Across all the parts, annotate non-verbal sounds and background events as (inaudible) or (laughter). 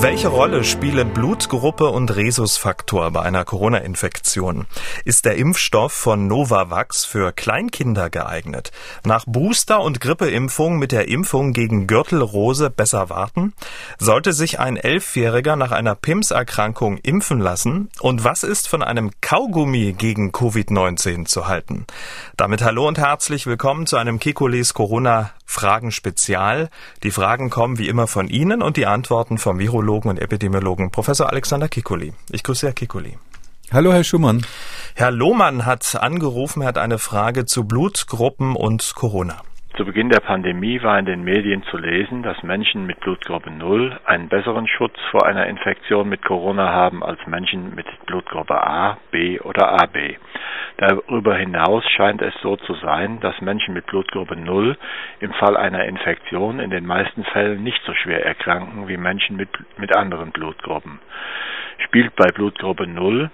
Welche Rolle spielen Blutgruppe und Rhesusfaktor bei einer Corona-Infektion? Ist der Impfstoff von Novavax für Kleinkinder geeignet? Nach Booster- und Grippeimpfung mit der Impfung gegen Gürtelrose besser warten? Sollte sich ein Elfjähriger nach einer PIMS-Erkrankung impfen lassen? Und was ist von einem Kaugummi gegen Covid-19 zu halten? Damit hallo und herzlich willkommen zu einem Kekules Corona Fragen Spezial. Die Fragen kommen wie immer von Ihnen und die Antworten vom Virologen und Epidemiologen Professor Alexander Kikuli. Ich grüße Herr Kikuli. Hallo, Herr Schumann. Herr Lohmann hat angerufen, hat eine Frage zu Blutgruppen und Corona. Zu Beginn der Pandemie war in den Medien zu lesen, dass Menschen mit Blutgruppe 0 einen besseren Schutz vor einer Infektion mit Corona haben als Menschen mit Blutgruppe A, B oder AB. Darüber hinaus scheint es so zu sein, dass Menschen mit Blutgruppe 0 im Fall einer Infektion in den meisten Fällen nicht so schwer erkranken wie Menschen mit, mit anderen Blutgruppen. Spielt bei Blutgruppe 0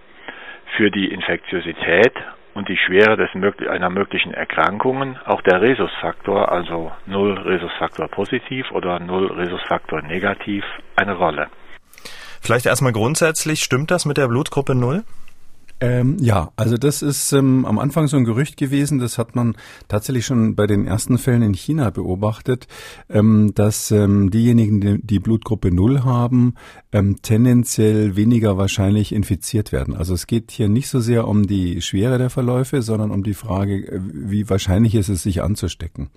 für die Infektiosität und die Schwere des, einer möglichen Erkrankungen auch der Rhesusfaktor, also 0 Rhesusfaktor positiv oder 0 Rhesusfaktor negativ, eine Rolle. Vielleicht erstmal grundsätzlich, stimmt das mit der Blutgruppe 0? Ähm, ja, also das ist ähm, am Anfang so ein Gerücht gewesen, das hat man tatsächlich schon bei den ersten Fällen in China beobachtet, ähm, dass ähm, diejenigen, die, die Blutgruppe Null haben, ähm, tendenziell weniger wahrscheinlich infiziert werden. Also es geht hier nicht so sehr um die Schwere der Verläufe, sondern um die Frage, äh, wie wahrscheinlich ist es, sich anzustecken.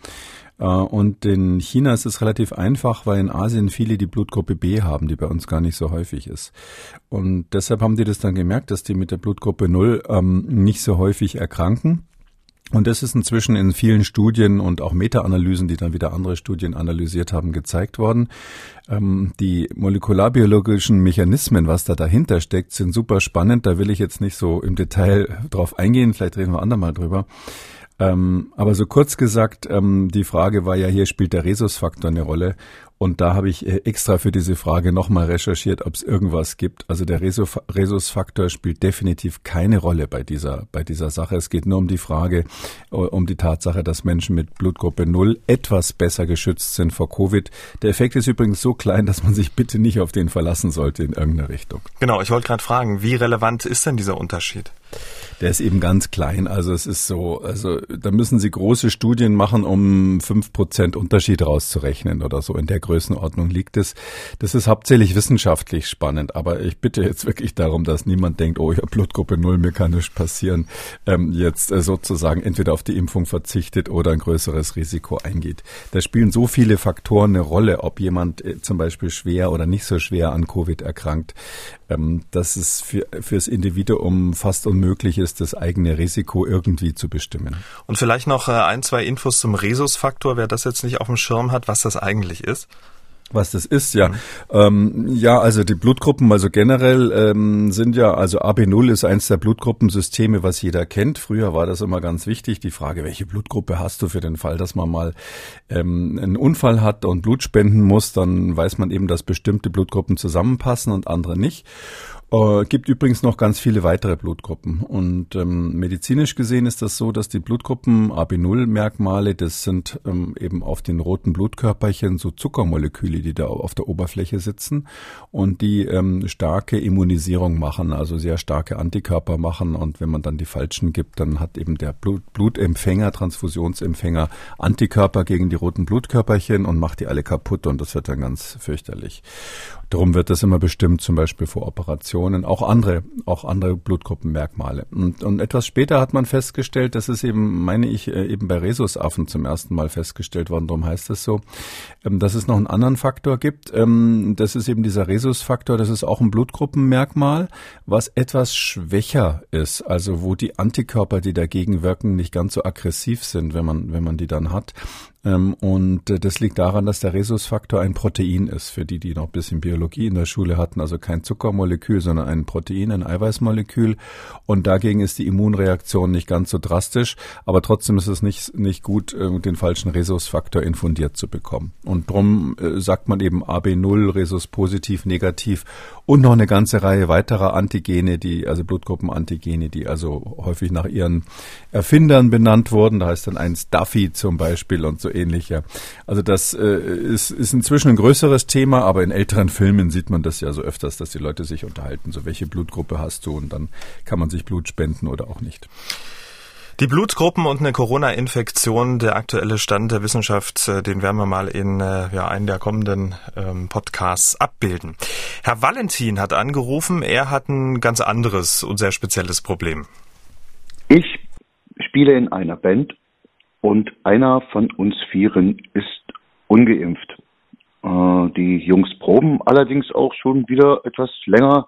Äh, und in China ist es relativ einfach, weil in Asien viele die Blutgruppe B haben, die bei uns gar nicht so häufig ist. Und deshalb haben die das dann gemerkt, dass die mit der Blutgruppe 0 ähm, nicht so häufig erkranken. Und das ist inzwischen in vielen Studien und auch Meta-Analysen, die dann wieder andere Studien analysiert haben, gezeigt worden. Ähm, die molekularbiologischen Mechanismen, was da dahinter steckt, sind super spannend. Da will ich jetzt nicht so im Detail drauf eingehen. Vielleicht reden wir andermal drüber. Ähm, aber so kurz gesagt, ähm, die Frage war ja, hier spielt der Rhesusfaktor eine Rolle. Und da habe ich äh, extra für diese Frage nochmal recherchiert, ob es irgendwas gibt. Also der Rhesusfaktor spielt definitiv keine Rolle bei dieser, bei dieser Sache. Es geht nur um die Frage, äh, um die Tatsache, dass Menschen mit Blutgruppe 0 etwas besser geschützt sind vor Covid. Der Effekt ist übrigens so klein, dass man sich bitte nicht auf den verlassen sollte in irgendeiner Richtung. Genau, ich wollte gerade fragen, wie relevant ist denn dieser Unterschied? Der ist eben ganz klein. Also es ist so, also da müssen Sie große Studien machen, um fünf Prozent Unterschied rauszurechnen oder so. In der Größenordnung liegt es. Das ist hauptsächlich wissenschaftlich spannend. Aber ich bitte jetzt wirklich darum, dass niemand denkt, oh, ich habe Blutgruppe Null, mir kann nichts passieren. Ähm, jetzt äh, sozusagen entweder auf die Impfung verzichtet oder ein größeres Risiko eingeht. Da spielen so viele Faktoren eine Rolle, ob jemand äh, zum Beispiel schwer oder nicht so schwer an Covid erkrankt, ähm, dass es für, fürs Individuum fast unmöglich ist, ist, das eigene Risiko irgendwie zu bestimmen. Und vielleicht noch äh, ein, zwei Infos zum Rhesusfaktor, wer das jetzt nicht auf dem Schirm hat, was das eigentlich ist was das ist, ja. Mhm. Ähm, ja, also die Blutgruppen, also generell ähm, sind ja, also AB0 ist eins der Blutgruppensysteme, was jeder kennt. Früher war das immer ganz wichtig, die Frage, welche Blutgruppe hast du für den Fall, dass man mal ähm, einen Unfall hat und Blut spenden muss, dann weiß man eben, dass bestimmte Blutgruppen zusammenpassen und andere nicht. Äh, gibt übrigens noch ganz viele weitere Blutgruppen. Und ähm, medizinisch gesehen ist das so, dass die Blutgruppen AB0-Merkmale, das sind ähm, eben auf den roten Blutkörperchen so Zuckermoleküle, die da auf der Oberfläche sitzen und die ähm, starke Immunisierung machen, also sehr starke Antikörper machen. Und wenn man dann die falschen gibt, dann hat eben der Blut Blutempfänger, Transfusionsempfänger Antikörper gegen die roten Blutkörperchen und macht die alle kaputt und das wird dann ganz fürchterlich. Darum wird das immer bestimmt, zum Beispiel vor Operationen, auch andere, auch andere Blutgruppenmerkmale. Und, und etwas später hat man festgestellt, das ist eben, meine ich, äh, eben bei Rhesusaffen zum ersten Mal festgestellt worden, darum heißt es so, ähm, dass es noch einen anderen Faktor gibt. Ähm, das ist eben dieser Rhesusfaktor, das ist auch ein Blutgruppenmerkmal, was etwas schwächer ist, also wo die Antikörper, die dagegen wirken, nicht ganz so aggressiv sind, wenn man, wenn man die dann hat. Ähm, und äh, das liegt daran, dass der Rhesusfaktor ein Protein ist, für die, die noch ein bisschen Biologie in der Schule hatten, also kein Zuckermolekül, sondern ein Protein, ein Eiweißmolekül. Und dagegen ist die Immunreaktion nicht ganz so drastisch, aber trotzdem ist es nicht, nicht gut, äh, den falschen Rhesusfaktor infundiert zu bekommen. Und drum äh, sagt man eben AB0, Rhesus positiv, negativ und noch eine ganze Reihe weiterer Antigene, die, also Blutgruppenantigene, die also häufig nach ihren Erfindern benannt wurden. Da heißt dann eins Duffy zum Beispiel und so ähnlich. Ja. Also das äh, ist, ist inzwischen ein größeres Thema, aber in älteren Filmen sieht man das ja so öfters, dass die Leute sich unterhalten, so welche Blutgruppe hast du und dann kann man sich Blut spenden oder auch nicht. Die Blutgruppen und eine Corona-Infektion, der aktuelle Stand der Wissenschaft, äh, den werden wir mal in äh, ja, einen der kommenden ähm, Podcasts abbilden. Herr Valentin hat angerufen, er hat ein ganz anderes und sehr spezielles Problem. Ich spiele in einer Band und einer von uns Vieren ist ungeimpft. Äh, die Jungs proben allerdings auch schon wieder etwas länger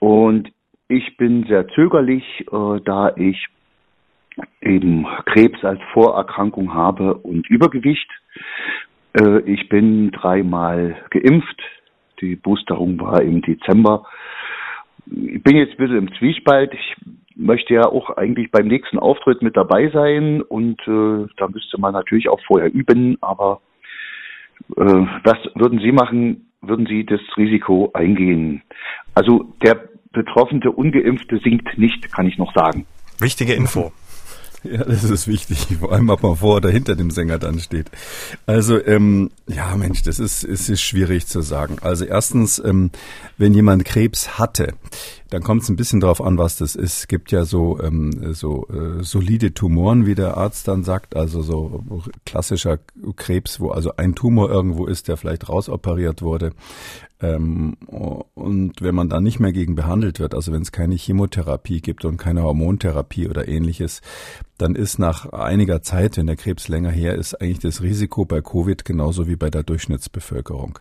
und ich bin sehr zögerlich, äh, da ich eben Krebs als Vorerkrankung habe und Übergewicht. Äh, ich bin dreimal geimpft. Die Boosterung war im Dezember. Ich bin jetzt ein bisschen im Zwiespalt. Ich möchte ja auch eigentlich beim nächsten Auftritt mit dabei sein und äh, da müsste man natürlich auch vorher üben, aber äh, was würden Sie machen? Würden Sie das Risiko eingehen? Also der betroffene Ungeimpfte sinkt nicht, kann ich noch sagen. Wichtige Info. (laughs) Ja, das ist wichtig, vor allem ob man vor oder hinter dem Sänger dann steht. Also, ähm, ja, Mensch, das ist, es ist schwierig zu sagen. Also erstens, ähm, wenn jemand Krebs hatte, dann kommt es ein bisschen drauf an, was das ist. Es gibt ja so, ähm, so äh, solide Tumoren, wie der Arzt dann sagt, also so klassischer Krebs, wo also ein Tumor irgendwo ist, der vielleicht rausoperiert wurde. Ähm, und wenn man dann nicht mehr gegen behandelt wird, also wenn es keine Chemotherapie gibt und keine Hormontherapie oder ähnliches, dann ist nach einiger Zeit, wenn der Krebs länger her ist, eigentlich das Risiko bei Covid genauso wie bei der Durchschnittsbevölkerung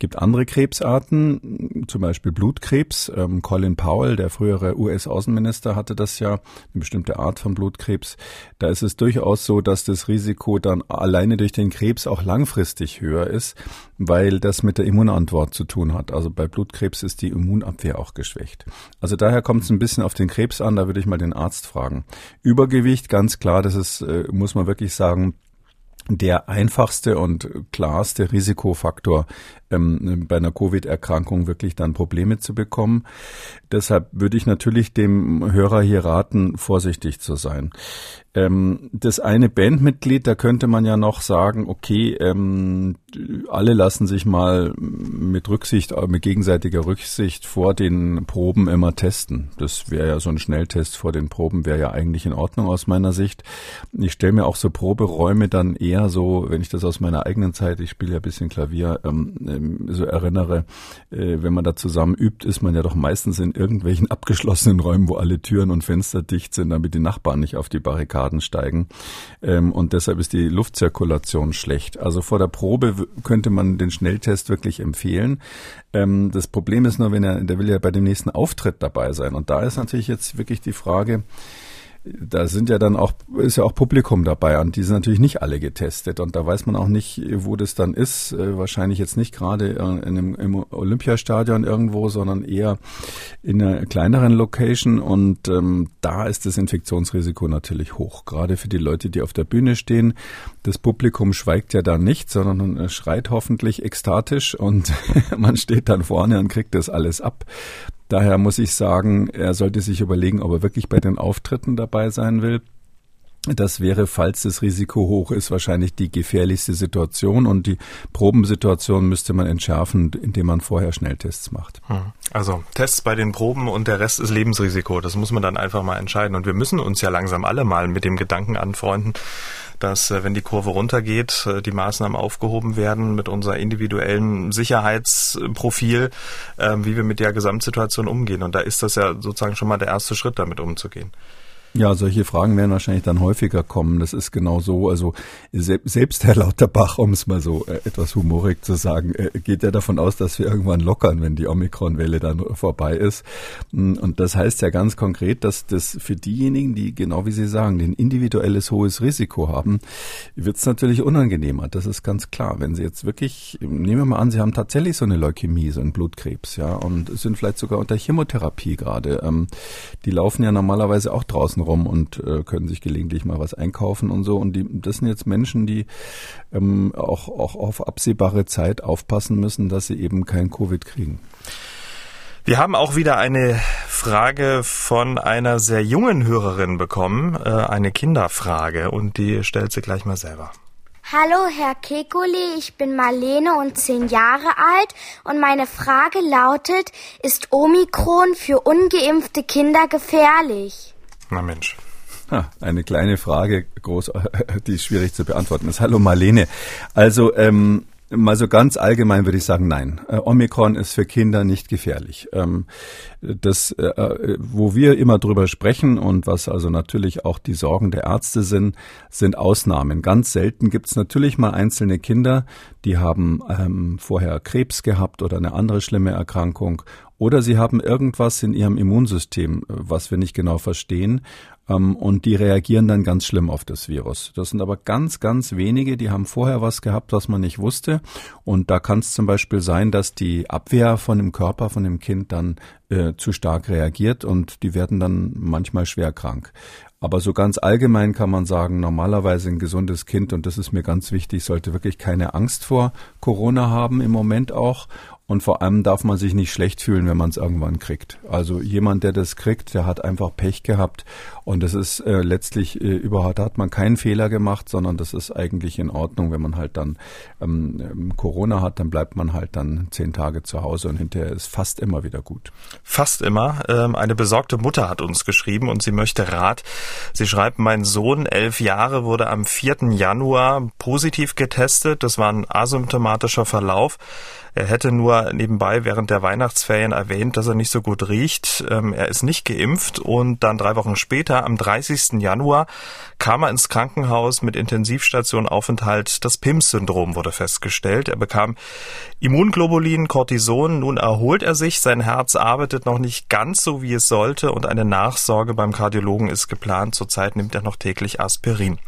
gibt andere Krebsarten, zum Beispiel Blutkrebs. Ähm, Colin Powell, der frühere US-Außenminister, hatte das ja, eine bestimmte Art von Blutkrebs. Da ist es durchaus so, dass das Risiko dann alleine durch den Krebs auch langfristig höher ist, weil das mit der Immunantwort zu tun hat. Also bei Blutkrebs ist die Immunabwehr auch geschwächt. Also daher kommt es ein bisschen auf den Krebs an, da würde ich mal den Arzt fragen. Übergewicht, ganz klar, das ist, äh, muss man wirklich sagen, der einfachste und klarste Risikofaktor ähm, bei einer Covid-Erkrankung wirklich dann Probleme zu bekommen. Deshalb würde ich natürlich dem Hörer hier raten, vorsichtig zu sein. Ähm, das eine Bandmitglied, da könnte man ja noch sagen, okay, ähm, alle lassen sich mal mit Rücksicht, äh, mit gegenseitiger Rücksicht vor den Proben immer testen. Das wäre ja so ein Schnelltest vor den Proben, wäre ja eigentlich in Ordnung aus meiner Sicht. Ich stelle mir auch so Proberäume dann eher so, wenn ich das aus meiner eigenen Zeit, ich spiele ja ein bisschen Klavier, ähm, so erinnere, äh, wenn man da zusammen übt, ist man ja doch meistens in irgendwelchen (laughs) abgeschlossenen Räumen, wo alle Türen und Fenster dicht sind, damit die Nachbarn nicht auf die Barrikaden Barrikaden steigen. Ähm, und deshalb ist die Luftzirkulation schlecht. Also vor der Probe könnte man den Schnelltest wirklich empfehlen. Ähm, das Problem ist nur, wenn er, der will ja bei dem nächsten Auftritt dabei sein. Und da ist natürlich jetzt wirklich die Frage, da sind ja dann auch, ist ja auch Publikum dabei und die sind natürlich nicht alle getestet und da weiß man auch nicht, wo das dann ist. Äh, wahrscheinlich jetzt nicht gerade in einem, im Olympiastadion irgendwo, sondern eher in einer kleineren Location und ähm, da ist das Infektionsrisiko natürlich hoch. Gerade für die Leute, die auf der Bühne stehen. Das Publikum schweigt ja da nicht, sondern schreit hoffentlich ekstatisch und (laughs) man steht dann vorne und kriegt das alles ab. Daher muss ich sagen, er sollte sich überlegen, ob er wirklich bei den Auftritten dabei sein will. Das wäre, falls das Risiko hoch ist, wahrscheinlich die gefährlichste Situation und die Probensituation müsste man entschärfen, indem man vorher Schnelltests macht. Hm. Also Tests bei den Proben und der Rest ist Lebensrisiko. Das muss man dann einfach mal entscheiden. Und wir müssen uns ja langsam alle mal mit dem Gedanken anfreunden, dass äh, wenn die Kurve runtergeht, äh, die Maßnahmen aufgehoben werden mit unser individuellen Sicherheitsprofil, ähm, wie wir mit der Gesamtsituation umgehen. Und da ist das ja sozusagen schon mal der erste Schritt, damit umzugehen. Ja, solche Fragen werden wahrscheinlich dann häufiger kommen. Das ist genau so. Also selbst Herr Lauterbach, um es mal so äh, etwas humorig zu sagen, äh, geht ja davon aus, dass wir irgendwann lockern, wenn die Omikron-Welle dann vorbei ist. Mm, und das heißt ja ganz konkret, dass das für diejenigen, die genau wie Sie sagen, ein individuelles hohes Risiko haben, wird es natürlich unangenehmer. Das ist ganz klar. Wenn Sie jetzt wirklich, nehmen wir mal an, Sie haben tatsächlich so eine Leukämie, so einen Blutkrebs, ja, und sind vielleicht sogar unter Chemotherapie gerade. Ähm, die laufen ja normalerweise auch draußen draußen rum und äh, können sich gelegentlich mal was einkaufen und so. Und die, das sind jetzt Menschen, die ähm, auch, auch auf absehbare Zeit aufpassen müssen, dass sie eben kein Covid kriegen. Wir haben auch wieder eine Frage von einer sehr jungen Hörerin bekommen, äh, eine Kinderfrage, und die stellt sie gleich mal selber. Hallo, Herr Kekuli, ich bin Marlene und zehn Jahre alt und meine Frage lautet, ist Omikron für ungeimpfte Kinder gefährlich? Na Mensch. eine kleine Frage, groß, (laughs) die schwierig zu beantworten ist. Hallo Marlene. Also ähm, Mal so ganz allgemein würde ich sagen, nein. Äh, Omikron ist für Kinder nicht gefährlich. Ähm, das, äh, äh, wo wir immer drüber sprechen und was also natürlich auch die Sorgen der Ärzte sind, sind Ausnahmen. Ganz selten gibt es natürlich mal einzelne Kinder, die haben ähm, vorher Krebs gehabt oder eine andere schlimme Erkrankung oder sie haben irgendwas in ihrem Immunsystem, was wir nicht genau verstehen ähm, und die reagieren dann ganz schlimm auf das Virus. Das sind aber ganz, ganz wenige, die haben vorher was gehabt, was man nicht wusste. Und da kann es zum Beispiel sein, dass die Abwehr von dem Körper, von dem Kind dann äh, zu stark reagiert und die werden dann manchmal schwer krank. Aber so ganz allgemein kann man sagen, normalerweise ein gesundes Kind, und das ist mir ganz wichtig, sollte wirklich keine Angst vor Corona haben im Moment auch. Und vor allem darf man sich nicht schlecht fühlen, wenn man es irgendwann kriegt. Also jemand, der das kriegt, der hat einfach Pech gehabt. Und das ist äh, letztlich äh, überhaupt, da hat man keinen Fehler gemacht, sondern das ist eigentlich in Ordnung. Wenn man halt dann ähm, ähm, Corona hat, dann bleibt man halt dann zehn Tage zu Hause und hinterher ist fast immer wieder gut. Fast immer. Ähm, eine besorgte Mutter hat uns geschrieben und sie möchte Rat. Sie schreibt, mein Sohn, elf Jahre, wurde am 4. Januar positiv getestet. Das war ein asymptomatischer Verlauf. Er hätte nur nebenbei während der Weihnachtsferien erwähnt, dass er nicht so gut riecht. Ähm, er ist nicht geimpft und dann drei Wochen später, am 30. Januar, kam er ins Krankenhaus mit Intensivstationaufenthalt. Das PIMS-Syndrom wurde festgestellt. Er bekam Immunglobulin, Cortison. Nun erholt er sich. Sein Herz arbeitet noch nicht ganz so, wie es sollte und eine Nachsorge beim Kardiologen ist geplant. Zurzeit nimmt er noch täglich Aspirin.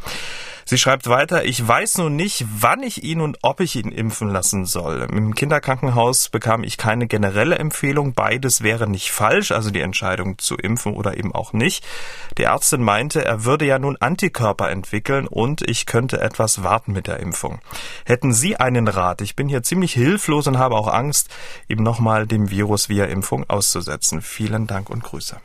Sie schreibt weiter, ich weiß nun nicht, wann ich ihn und ob ich ihn impfen lassen soll. Im Kinderkrankenhaus bekam ich keine generelle Empfehlung. Beides wäre nicht falsch, also die Entscheidung zu impfen oder eben auch nicht. Die Ärztin meinte, er würde ja nun Antikörper entwickeln und ich könnte etwas warten mit der Impfung. Hätten Sie einen Rat? Ich bin hier ziemlich hilflos und habe auch Angst, ihm nochmal dem Virus via Impfung auszusetzen. Vielen Dank und Grüße.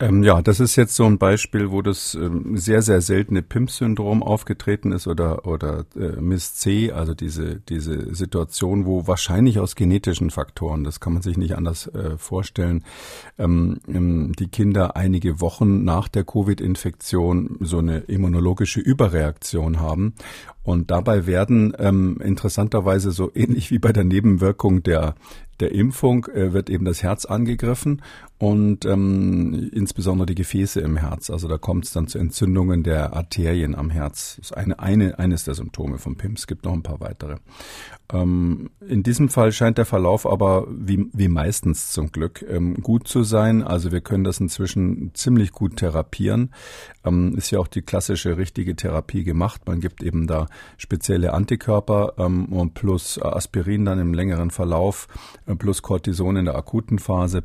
Ähm, ja, das ist jetzt so ein Beispiel, wo das ähm, sehr, sehr seltene PIMP-Syndrom aufgetreten ist oder, oder äh, MIS-C, also diese, diese Situation, wo wahrscheinlich aus genetischen Faktoren, das kann man sich nicht anders äh, vorstellen, ähm, ähm die Kinder einige Wochen nach der Covid-Infektion so eine immunologische Überreaktion haben. Und dabei werden ähm, interessanterweise so ähnlich wie bei der Nebenwirkung der der Impfung äh, wird eben das Herz angegriffen und ähm, insbesondere die Gefäße im Herz. Also da kommt es dann zu Entzündungen der Arterien am Herz. Das ist eine, eine, eines der Symptome von PIMS. Es gibt noch ein paar weitere. Ähm, in diesem Fall scheint der Verlauf aber wie, wie meistens zum Glück ähm, gut zu sein. Also wir können das inzwischen ziemlich gut therapieren. Ähm, ist ja auch die klassische richtige Therapie gemacht. Man gibt eben da spezielle Antikörper ähm, und plus Aspirin dann im längeren Verlauf, plus Cortison in der akuten Phase.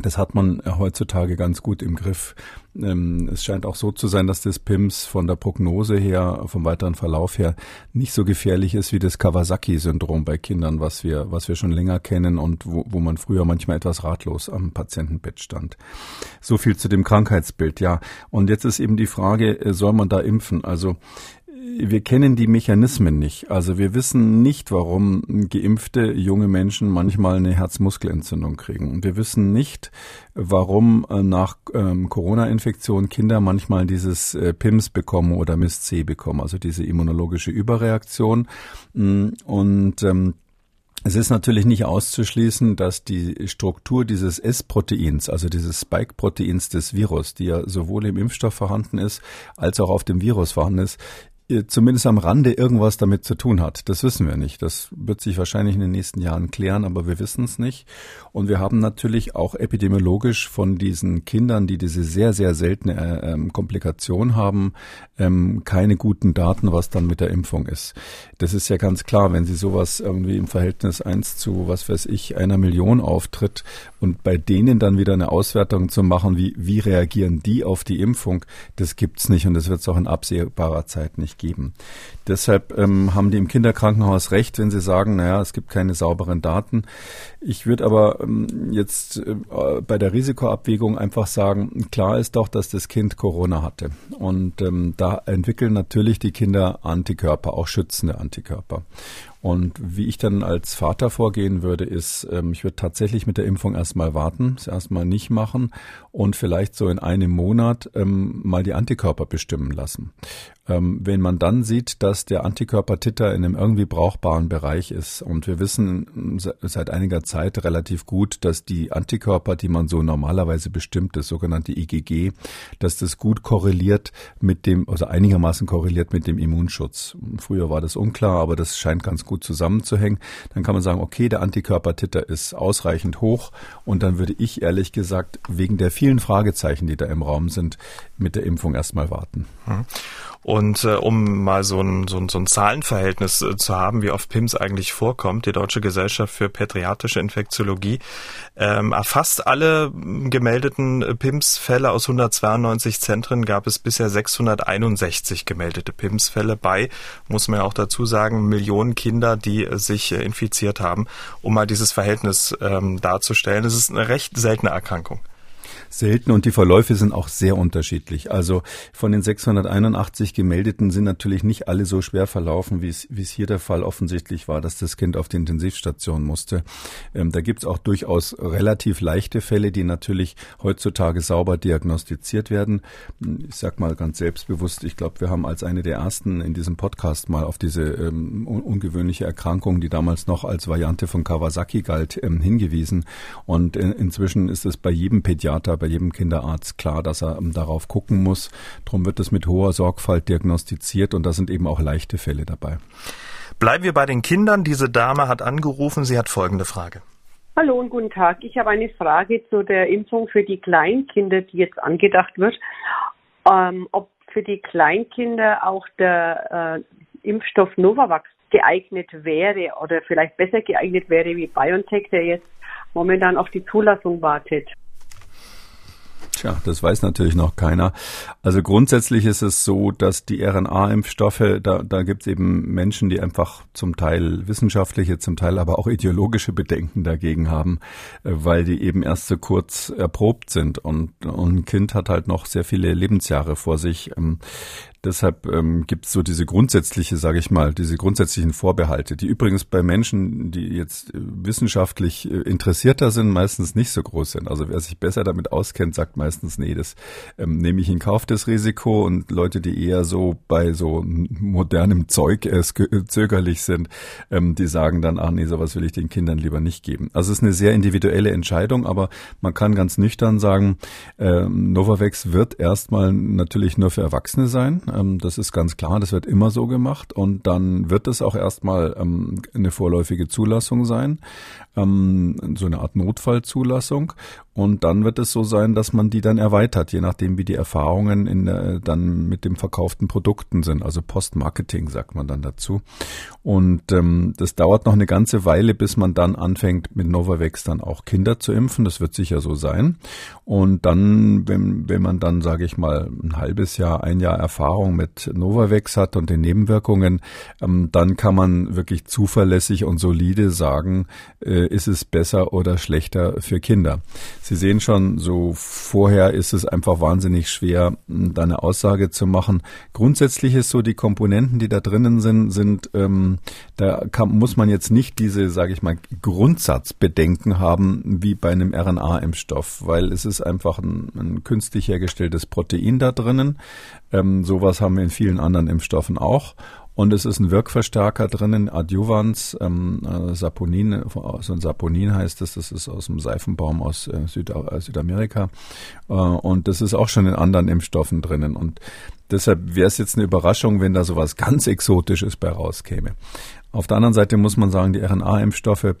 Das hat man heutzutage ganz gut im Griff. Ähm, es scheint auch so zu sein, dass das PIMS von der Prognose her, vom weiteren Verlauf her, nicht so gefährlich ist wie das Kawasaki-Syndrom bei Kindern, was wir, was wir schon länger kennen und wo, wo man früher manchmal etwas ratlos am Patientenbett stand. So viel zu dem Krankheitsbild, ja. Und jetzt ist eben die Frage, äh, soll man da impfen? Also wir kennen die Mechanismen nicht. Also wir wissen nicht, warum geimpfte junge Menschen manchmal eine Herzmuskelentzündung kriegen. Und wir wissen nicht, warum äh, nach ähm, Corona-Infektion Kinder manchmal dieses äh, PIMS bekommen oder MIS-C bekommen, also diese immunologische Überreaktion. Mm, und ähm, Es ist natürlich nicht auszuschließen, dass die Struktur dieses S-Proteins, also dieses Spike-Proteins des Virus, die ja sowohl im Impfstoff vorhanden ist, als auch auf dem Virus vorhanden ist, zumindest am Rande irgendwas damit zu tun hat. Das wissen wir nicht. Das wird sich wahrscheinlich in den nächsten Jahren klären, aber wir wissen es nicht. Und wir haben natürlich auch epidemiologisch von diesen Kindern, die diese sehr, sehr seltene äh, ähm, Komplikation haben, ähm, keine guten Daten, was dann mit der Impfung ist. Das ist ja ganz klar, wenn Sie sowas irgendwie im Verhältnis eins zu, was weiß ich, einer Million auftritt und bei denen dann wieder eine Auswertung zu machen, wie, wie reagieren die auf die Impfung, das gibt's nicht und das wird es auch in absehbarer Zeit nicht geben. Deshalb ähm, haben die im Kinderkrankenhaus recht, wenn sie sagen, naja, es gibt keine sauberen Daten. Ich würde aber ähm, jetzt äh, bei der Risikoabwägung einfach sagen, klar ist doch, dass das Kind Corona hatte. Und ähm, da entwickeln natürlich die Kinder Antikörper, auch schützende Antikörper. Und wie ich dann als Vater vorgehen würde, ist, ähm, ich würde tatsächlich mit der Impfung erstmal warten, es erstmal nicht machen und vielleicht so in einem Monat ähm, mal die Antikörper bestimmen lassen. Ähm, wenn man dann sieht, dass der Antikörpertitter in einem irgendwie brauchbaren Bereich ist und wir wissen seit einiger Zeit relativ gut, dass die Antikörper, die man so normalerweise bestimmt, das sogenannte IgG, dass das gut korreliert mit dem, also einigermaßen korreliert mit dem Immunschutz. Früher war das unklar, aber das scheint ganz gut zusammenzuhängen. Dann kann man sagen, okay, der Antikörpertitter ist ausreichend hoch und dann würde ich ehrlich gesagt wegen der vielen Fragezeichen, die da im Raum sind, mit der Impfung erstmal warten. Hm. Und äh, um mal so ein, so ein, so ein Zahlenverhältnis äh, zu haben, wie oft PIMS eigentlich vorkommt, die Deutsche Gesellschaft für Pädiatrische Infektiologie ähm, erfasst alle gemeldeten äh, PIMS-Fälle aus 192 Zentren, gab es bisher 661 gemeldete PIMS-Fälle bei, muss man ja auch dazu sagen, Millionen Kinder, die äh, sich äh, infiziert haben, um mal dieses Verhältnis ähm, darzustellen. Es ist eine recht seltene Erkrankung selten und die Verläufe sind auch sehr unterschiedlich. Also von den 681 gemeldeten sind natürlich nicht alle so schwer verlaufen, wie es, wie es hier der Fall offensichtlich war, dass das Kind auf die Intensivstation musste. Ähm, da gibt es auch durchaus relativ leichte Fälle, die natürlich heutzutage sauber diagnostiziert werden. Ich sag mal ganz selbstbewusst, ich glaube, wir haben als eine der ersten in diesem Podcast mal auf diese ähm, ungewöhnliche Erkrankung, die damals noch als Variante von Kawasaki galt, ähm, hingewiesen. Und in, inzwischen ist es bei jedem Pädiater, bei jedem Kinderarzt klar, dass er ähm, darauf gucken muss. Darum wird es mit hoher Sorgfalt diagnostiziert und da sind eben auch leichte Fälle dabei. Bleiben wir bei den Kindern. Diese Dame hat angerufen. Sie hat folgende Frage. Hallo und guten Tag. Ich habe eine Frage zu der Impfung für die Kleinkinder, die jetzt angedacht wird. Ähm, ob für die Kleinkinder auch der äh, Impfstoff Novavax geeignet wäre oder vielleicht besser geeignet wäre wie BioNTech, der jetzt momentan auf die Zulassung wartet. Tja, das weiß natürlich noch keiner. Also grundsätzlich ist es so, dass die RNA-Impfstoffe, da, da gibt es eben Menschen, die einfach zum Teil wissenschaftliche, zum Teil aber auch ideologische Bedenken dagegen haben, äh, weil die eben erst so kurz erprobt sind und, und ein Kind hat halt noch sehr viele Lebensjahre vor sich. Ähm, Deshalb ähm, gibt es so diese grundsätzliche, sage ich mal, diese grundsätzlichen Vorbehalte, die übrigens bei Menschen, die jetzt äh, wissenschaftlich äh, interessierter sind, meistens nicht so groß sind. Also wer sich besser damit auskennt, sagt meistens, nee, das ähm, nehme ich in Kauf, das Risiko. Und Leute, die eher so bei so modernem Zeug äh, zögerlich sind, ähm, die sagen dann, ach nee, sowas will ich den Kindern lieber nicht geben. Also es ist eine sehr individuelle Entscheidung, aber man kann ganz nüchtern sagen, äh, Novavax wird erstmal natürlich nur für Erwachsene sein. Ähm, das ist ganz klar, das wird immer so gemacht und dann wird es auch erstmal ähm, eine vorläufige Zulassung sein, ähm, so eine Art Notfallzulassung und dann wird es so sein, dass man die dann erweitert, je nachdem, wie die Erfahrungen in, äh, dann mit dem verkauften Produkten sind. Also Postmarketing sagt man dann dazu. Und ähm, das dauert noch eine ganze Weile, bis man dann anfängt, mit Novavax dann auch Kinder zu impfen. Das wird sicher so sein. Und dann, wenn, wenn man dann, sage ich mal, ein halbes Jahr, ein Jahr Erfahrung mit Novavax hat und den Nebenwirkungen, ähm, dann kann man wirklich zuverlässig und solide sagen, äh, ist es besser oder schlechter für Kinder. Sie sehen schon, so vorher ist es einfach wahnsinnig schwer, da eine Aussage zu machen. Grundsätzlich ist so, die Komponenten, die da drinnen sind, sind, ähm, da kann, muss man jetzt nicht diese, sage ich mal, Grundsatzbedenken haben wie bei einem RNA-Impfstoff, weil es ist einfach ein, ein künstlich hergestelltes Protein da drinnen. Ähm, sowas haben wir in vielen anderen Impfstoffen auch. Und es ist ein Wirkverstärker drinnen, Adjuvans, ähm, äh, Saponin, so ein Saponin heißt es, das ist aus dem Seifenbaum aus äh, Süd äh, Südamerika. Äh, und das ist auch schon in anderen Impfstoffen drinnen. Und deshalb wäre es jetzt eine Überraschung, wenn da sowas ganz Exotisches bei rauskäme. Auf der anderen Seite muss man sagen, die RNA-Impfstoffe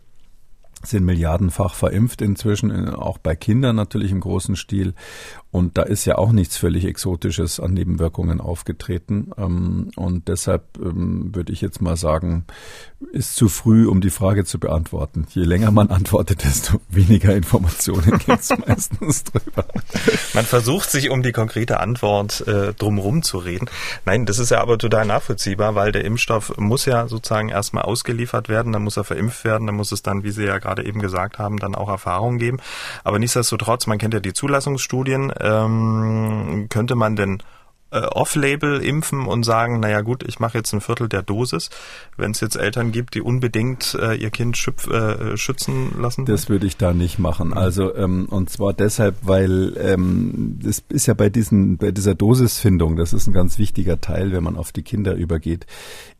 sind milliardenfach verimpft inzwischen, auch bei Kindern natürlich im großen Stil. Und da ist ja auch nichts völlig Exotisches an Nebenwirkungen aufgetreten. Ähm, und deshalb ähm, würde ich jetzt mal sagen, ist zu früh, um die Frage zu beantworten. Je länger man antwortet, desto weniger Informationen (laughs) gibt es meistens drüber. Man versucht sich um die konkrete Antwort äh, drumherum zu reden. Nein, das ist ja aber total nachvollziehbar, weil der Impfstoff muss ja sozusagen erstmal ausgeliefert werden, dann muss er verimpft werden, dann muss es dann, wie Sie ja gerade eben gesagt haben, dann auch Erfahrungen geben. Aber nichtsdestotrotz, man kennt ja die Zulassungsstudien, ähm, könnte man denn äh, Off-Label impfen und sagen, naja gut, ich mache jetzt ein Viertel der Dosis, wenn es jetzt Eltern gibt, die unbedingt äh, ihr Kind schüpf, äh, schützen lassen? Das würde ich da nicht machen. Mhm. Also ähm, und zwar deshalb, weil ähm, das ist ja bei diesen bei dieser Dosisfindung, das ist ein ganz wichtiger Teil, wenn man auf die Kinder übergeht,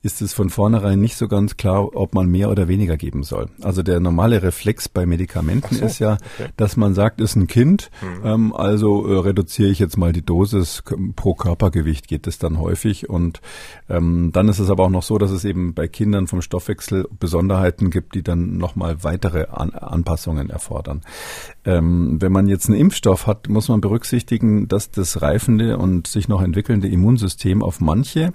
ist es von vornherein nicht so ganz klar, ob man mehr oder weniger geben soll. Also der normale Reflex bei Medikamenten so, ist ja, okay. dass man sagt, ist ein Kind, mhm. ähm, also äh, reduziere ich jetzt mal die Dosis pro Körpergewicht geht es dann häufig und ähm, dann ist es aber auch noch so, dass es eben bei Kindern vom Stoffwechsel Besonderheiten gibt, die dann nochmal weitere An Anpassungen erfordern. Ähm, wenn man jetzt einen Impfstoff hat, muss man berücksichtigen, dass das reifende und sich noch entwickelnde Immunsystem auf manche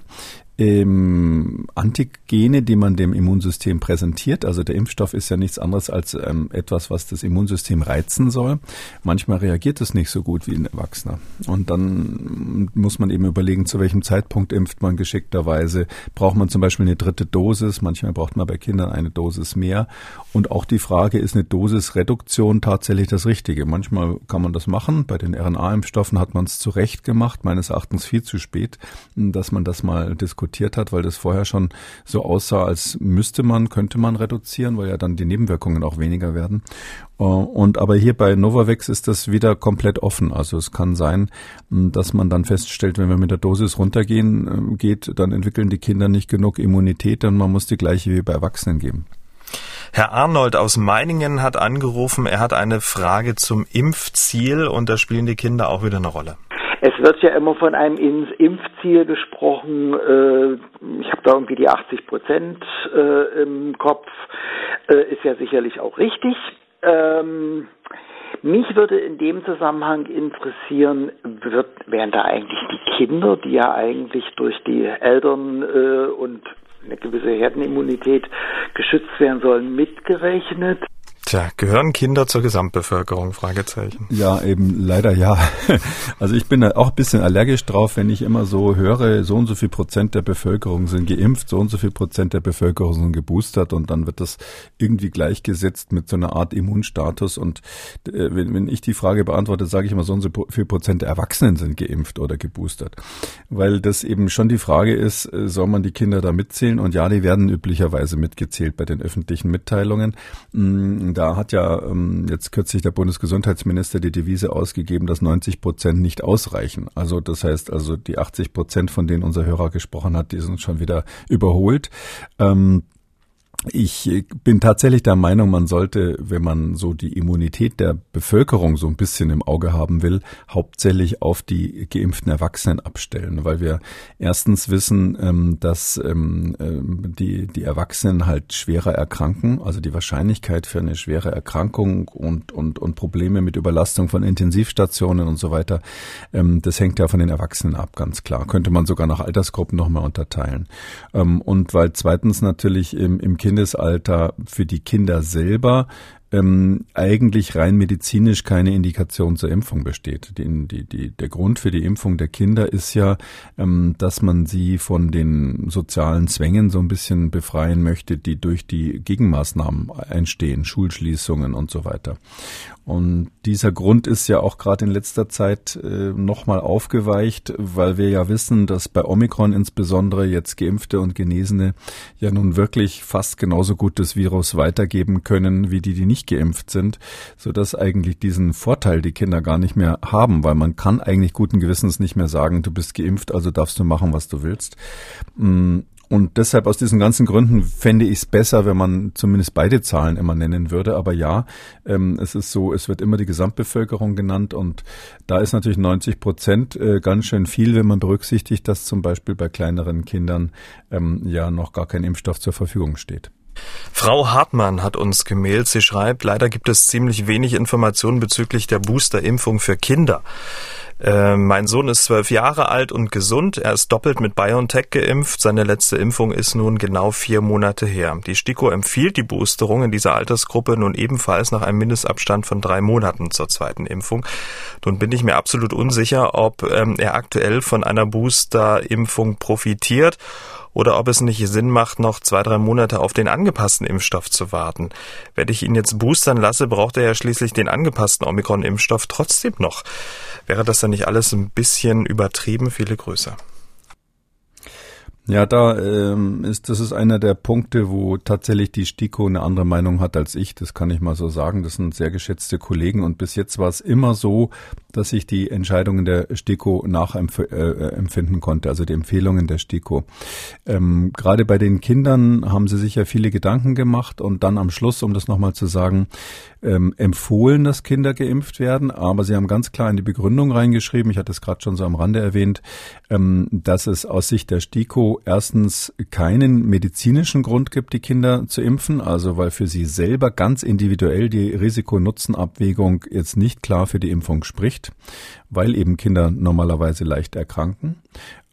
ähm, Antigene, die man dem Immunsystem präsentiert. Also der Impfstoff ist ja nichts anderes als ähm, etwas, was das Immunsystem reizen soll. Manchmal reagiert es nicht so gut wie ein Erwachsener. Und dann muss man eben überlegen, zu welchem Zeitpunkt impft man geschickterweise. Braucht man zum Beispiel eine dritte Dosis? Manchmal braucht man bei Kindern eine Dosis mehr. Und auch die Frage, ist eine Dosisreduktion tatsächlich das Richtige? Manchmal kann man das machen. Bei den RNA-Impfstoffen hat man es zu Recht gemacht, meines Erachtens viel zu spät, dass man das mal diskutiert diskutiert hat, weil das vorher schon so aussah, als müsste man, könnte man reduzieren, weil ja dann die Nebenwirkungen auch weniger werden. Äh, und aber hier bei Novavax ist das wieder komplett offen. Also es kann sein, dass man dann feststellt, wenn wir mit der Dosis runtergehen äh, geht, dann entwickeln die Kinder nicht genug Immunität und man muss die gleiche wie bei Erwachsenen geben. Herr Arnold aus Meiningen hat angerufen, er hat eine Frage zum Impfziel und da spielen die Kinder auch wieder eine Rolle. Es wird ja immer von einem Impfziel gesprochen. Äh, ich habe da irgendwie die 80 Prozent äh, im Kopf. Äh, ist ja sicherlich auch richtig. Ähm, mich würde in dem Zusammenhang interessieren, wird, werden da eigentlich die Kinder, die ja eigentlich durch die Eltern und eine gewisse Herdenimmunität geschützt werden sollen, mitgerechnet? Tja, gehören Kinder zur Gesamtbevölkerung? Fragezeichen. Ja, eben leider ja. (laughs) Also ich bin auch ein bisschen allergisch drauf, wenn ich immer so höre, so und so viel Prozent der Bevölkerung sind geimpft, so und so viel Prozent der Bevölkerung sind geboostert und dann wird das irgendwie gleichgesetzt mit so einer Art Immunstatus. Und äh, wenn, wenn ich die Frage beantworte, sage ich immer, so und so viel Prozent der Erwachsenen sind geimpft oder geboostert. Weil das eben schon die Frage ist, äh, soll man die Kinder da mitzählen? Und ja, die werden üblicherweise mitgezählt bei den öffentlichen Mitteilungen. Mm, da hat ja ähm, jetzt kürzlich der Bundesgesundheitsminister die Devise ausgegeben, dass 90 Prozent nicht ausreichen. Also das heißt also die 80 Prozent, von denen unser Hörer gesprochen hat, die sind schon wieder überholt. Ähm, ich bin tatsächlich der Meinung, man sollte, wenn man so die Immunität der Bevölkerung so ein bisschen im Auge haben will, hauptsächlich auf die geimpften Erwachsenen abstellen, weil wir erstens wissen, ähm, dass ähm, ähm, die, die Erwachsenen halt schwerer erkranken, also die Wahrscheinlichkeit für eine schwere Erkrankung und, und, und Probleme mit Überlastung von Intensivstationen und so weiter, das hängt ja von den Erwachsenen ab, ganz klar. Könnte man sogar nach Altersgruppen nochmal unterteilen. Und weil zweitens natürlich im, im Kind Kindesalter für die Kinder selber ähm, eigentlich rein medizinisch keine Indikation zur Impfung besteht. Die, die, die, der Grund für die Impfung der Kinder ist ja, ähm, dass man sie von den sozialen Zwängen so ein bisschen befreien möchte, die durch die Gegenmaßnahmen entstehen, Schulschließungen und so weiter. Und dieser Grund ist ja auch gerade in letzter Zeit äh, nochmal aufgeweicht, weil wir ja wissen, dass bei Omikron insbesondere jetzt Geimpfte und Genesene ja nun wirklich fast genauso gut das Virus weitergeben können, wie die, die nicht geimpft sind, so dass eigentlich diesen Vorteil die Kinder gar nicht mehr haben, weil man kann eigentlich guten Gewissens nicht mehr sagen, du bist geimpft, also darfst du machen, was du willst. Mm, und deshalb aus diesen ganzen Gründen fände ich es besser, wenn man zumindest beide Zahlen immer nennen würde. Aber ja, ähm, es ist so, es wird immer die Gesamtbevölkerung genannt und da ist natürlich 90 Prozent äh, ganz schön viel, wenn man berücksichtigt, dass zum Beispiel bei kleineren Kindern ähm, ja noch gar kein Impfstoff zur Verfügung steht. Frau Hartmann hat uns gemailt. Sie schreibt, leider gibt es ziemlich wenig Informationen bezüglich der Boosterimpfung für Kinder. Äh, mein Sohn ist zwölf Jahre alt und gesund. Er ist doppelt mit BioNTech geimpft. Seine letzte Impfung ist nun genau vier Monate her. Die STIKO empfiehlt die Boosterung in dieser Altersgruppe nun ebenfalls nach einem Mindestabstand von drei Monaten zur zweiten Impfung. Nun bin ich mir absolut unsicher, ob ähm, er aktuell von einer Boosterimpfung profitiert oder ob es nicht Sinn macht, noch zwei, drei Monate auf den angepassten Impfstoff zu warten. Wenn ich ihn jetzt boostern lasse, braucht er ja schließlich den angepassten Omikron-Impfstoff trotzdem noch. Wäre das dann nicht alles ein bisschen übertrieben? Viele Grüße. Ja, da ähm, ist das ist einer der Punkte, wo tatsächlich die STIKO eine andere Meinung hat als ich. Das kann ich mal so sagen. Das sind sehr geschätzte Kollegen und bis jetzt war es immer so, dass ich die Entscheidungen der STIKO nachempfinden äh, konnte, also die Empfehlungen der STIKO. Ähm, Gerade bei den Kindern haben sie sich ja viele Gedanken gemacht und dann am Schluss, um das nochmal zu sagen, ähm, empfohlen, dass Kinder geimpft werden, aber sie haben ganz klar in die Begründung reingeschrieben, ich hatte es gerade schon so am Rande erwähnt, ähm, dass es aus Sicht der STIKO erstens keinen medizinischen Grund gibt, die Kinder zu impfen, also weil für sie selber ganz individuell die Risiko-Nutzen-Abwägung jetzt nicht klar für die Impfung spricht, weil eben Kinder normalerweise leicht erkranken.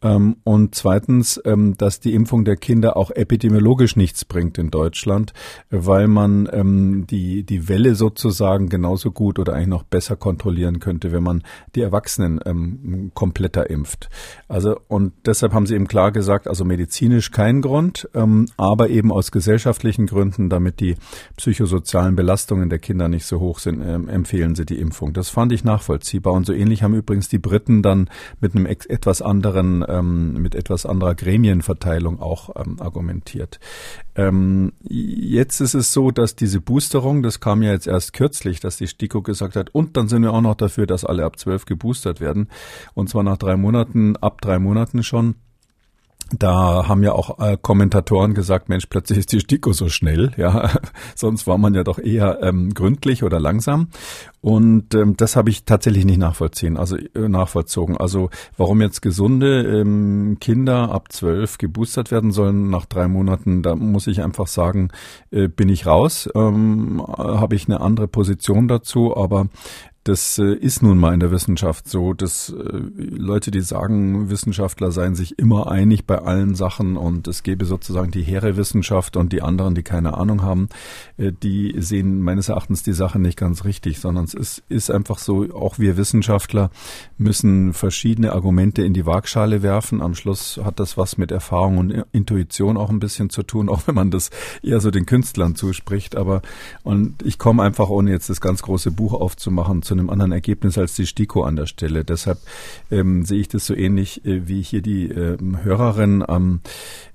Ähm, und zweitens, ähm, dass die Impfung der Kinder auch epidemiologisch nichts bringt in Deutschland, weil man ähm, die, die Welle sozusagen genauso gut oder eigentlich noch besser kontrollieren könnte, wenn man die Erwachsenen kompletter impft. Also, und deshalb haben sie eben klar gesagt, also medizinisch kein Grund, aber eben aus gesellschaftlichen Gründen, damit die psychosozialen Belastungen der Kinder nicht so hoch sind, empfehlen sie die Impfung. Das fand ich nachvollziehbar. Und so ähnlich haben übrigens die Briten dann mit einem etwas anderen ähm, mit etwas anderer Gremienverteilung auch ähm, argumentiert. Ähm, jetzt ist es so, dass diese Boosterung, das kam ja jetzt erst kürzlich, dass die STIKO gesagt hat, und dann sind wir auch noch dafür, dass alle ab zwölf geboostert werden. Und zwar nach drei Monaten, ab drei Monaten schon. Da haben ja auch äh, Kommentatoren gesagt, Mensch, plötzlich ist die STIKO so schnell, ja, (laughs) sonst war man ja doch eher ähm, gründlich oder langsam. Und ähm, das habe ich tatsächlich nicht nachvollziehen, also äh, nachvollzogen. Also warum jetzt gesunde ähm, Kinder ab zwölf geboostert werden sollen nach drei Monaten, da muss ich einfach sagen, äh, bin ich raus, ähm, habe ich eine andere Position dazu, aber das äh, ist nun mal in der Wissenschaft so, dass äh, Leute, die sagen, Wissenschaftler seien sich immer einig bei allen Sachen und es gäbe sozusagen die hehre Wissenschaft und die anderen, die keine Ahnung haben, äh, die sehen meines Erachtens die Sache nicht ganz richtig, sondern es ist, ist einfach so, auch wir Wissenschaftler müssen verschiedene Argumente in die Waagschale werfen. Am Schluss hat das was mit Erfahrung und Intuition auch ein bisschen zu tun, (laughs) auch wenn man das eher so den Künstlern zuspricht. Aber und ich komme einfach, ohne jetzt das ganz große Buch aufzumachen, zu einem anderen Ergebnis als die STIKO an der Stelle. Deshalb ähm, sehe ich das so ähnlich äh, wie hier die äh, Hörerin. Ähm,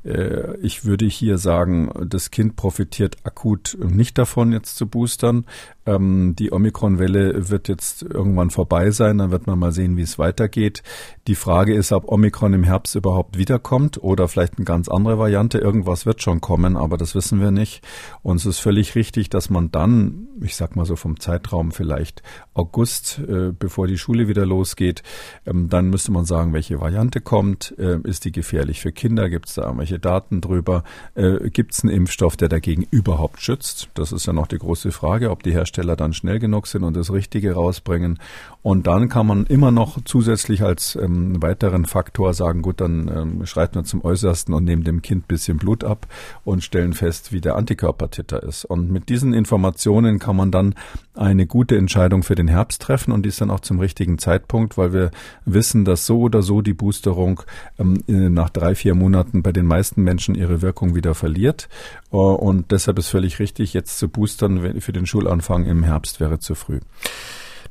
äh, ich würde hier sagen, das Kind profitiert akut nicht davon, jetzt zu boostern. Ähm, die Omikron-Welle wird jetzt irgendwann vorbei sein, dann wird man mal sehen, wie es weitergeht. Die Frage ist, ob Omikron im Herbst überhaupt wiederkommt oder vielleicht eine ganz andere Variante. Irgendwas wird schon kommen, aber das wissen wir nicht. Und es ist völlig richtig, dass man dann, ich sag mal so vom Zeitraum vielleicht August, äh, bevor die Schule wieder losgeht, ähm, dann müsste man sagen, welche Variante kommt. Äh, ist die gefährlich für Kinder? Gibt es da irgendwelche Daten drüber? Äh, Gibt es einen Impfstoff, der dagegen überhaupt schützt? Das ist ja noch die große Frage, ob die Hersteller dann schnell genug sind und das Richtige rausbringen. Und dann kann man immer noch zusätzlich als ähm, weiteren Faktor sagen, gut, dann ähm, schreiten wir zum Äußersten und nehmen dem Kind bisschen Blut ab und stellen fest, wie der Antikörpertitter ist. Und mit diesen Informationen kann man dann eine gute Entscheidung für den Herbst treffen und die ist dann auch zum richtigen Zeitpunkt, weil wir wissen, dass so oder so die Boosterung ähm, nach drei, vier Monaten bei den meisten Menschen ihre Wirkung wieder verliert. Uh, und deshalb ist völlig richtig, jetzt zu boostern für den Schulanfang im Herbst wäre zu früh.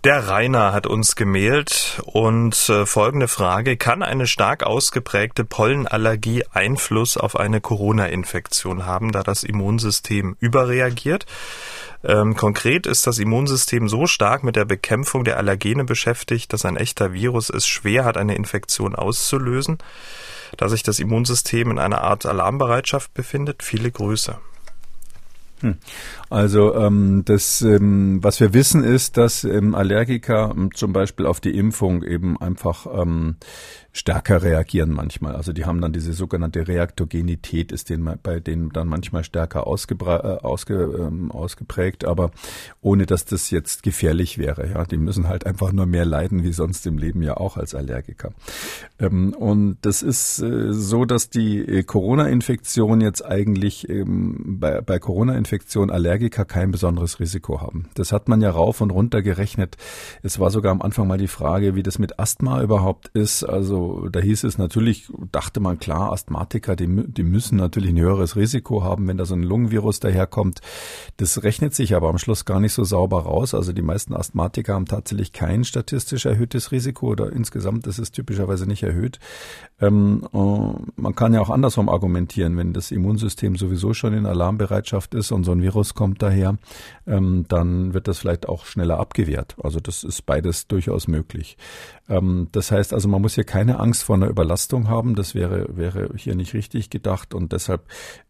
Der Rainer hat uns gemailt und äh, folgende Frage. Kann eine stark ausgeprägte Pollenallergie Einfluss auf eine Corona-Infektion haben, da das Immunsystem überreagiert? Ähm, konkret ist das Immunsystem so stark mit der Bekämpfung der Allergene beschäftigt, dass ein echter Virus es schwer hat, eine Infektion auszulösen, da sich das Immunsystem in einer Art Alarmbereitschaft befindet. Viele Grüße. Also ähm, das, ähm, was wir wissen, ist, dass ähm, Allergiker ähm, zum Beispiel auf die Impfung eben einfach ähm, stärker reagieren manchmal. Also die haben dann diese sogenannte Reaktogenität, ist denen, bei denen dann manchmal stärker äh, ausge, ähm, ausgeprägt, aber ohne dass das jetzt gefährlich wäre. Ja, die müssen halt einfach nur mehr leiden, wie sonst im Leben ja auch als Allergiker. Ähm, und das ist äh, so, dass die äh, Corona-Infektion jetzt eigentlich ähm, bei, bei Corona-Infektion Allergiker kein besonderes Risiko haben. Das hat man ja rauf und runter gerechnet. Es war sogar am Anfang mal die Frage, wie das mit Asthma überhaupt ist. Also da hieß es natürlich, dachte man klar, Asthmatiker, die, die müssen natürlich ein höheres Risiko haben, wenn da so ein Lungenvirus daherkommt. Das rechnet sich aber am Schluss gar nicht so sauber raus. Also die meisten Asthmatiker haben tatsächlich kein statistisch erhöhtes Risiko oder insgesamt ist es typischerweise nicht erhöht. Ähm, äh, man kann ja auch andersrum argumentieren, wenn das Immunsystem sowieso schon in Alarmbereitschaft ist und so ein Virus kommt daher, ähm, dann wird das vielleicht auch schneller abgewehrt. Also das ist beides durchaus möglich. Ähm, das heißt also, man muss hier keine Angst vor einer Überlastung haben. Das wäre, wäre hier nicht richtig gedacht und deshalb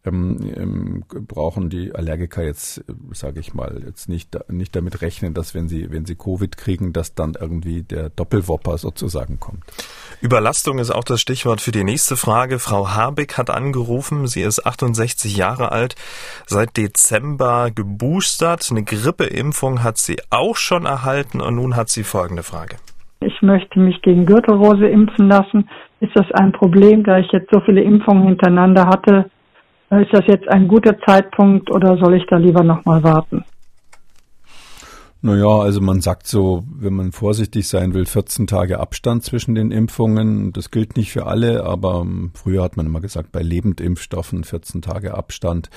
ähm, ähm, brauchen die Allergiker jetzt, sage ich mal, jetzt nicht, nicht damit rechnen, dass wenn sie, wenn sie Covid kriegen, dass dann irgendwie der Doppelwopper sozusagen kommt. Überlastung ist auch das Stichwort für die nächste Frage. Frau Habeck hat angerufen. Sie ist 68 Jahre alt, seit Dezember geboostert. Eine Grippeimpfung hat sie auch schon erhalten und nun hat sie folgende Frage ich möchte mich gegen Gürtelrose impfen lassen. Ist das ein Problem, da ich jetzt so viele Impfungen hintereinander hatte? Ist das jetzt ein guter Zeitpunkt oder soll ich da lieber nochmal warten? Naja, also man sagt so, wenn man vorsichtig sein will, 14 Tage Abstand zwischen den Impfungen. Das gilt nicht für alle, aber ähm, früher hat man immer gesagt, bei Lebendimpfstoffen 14 Tage Abstand.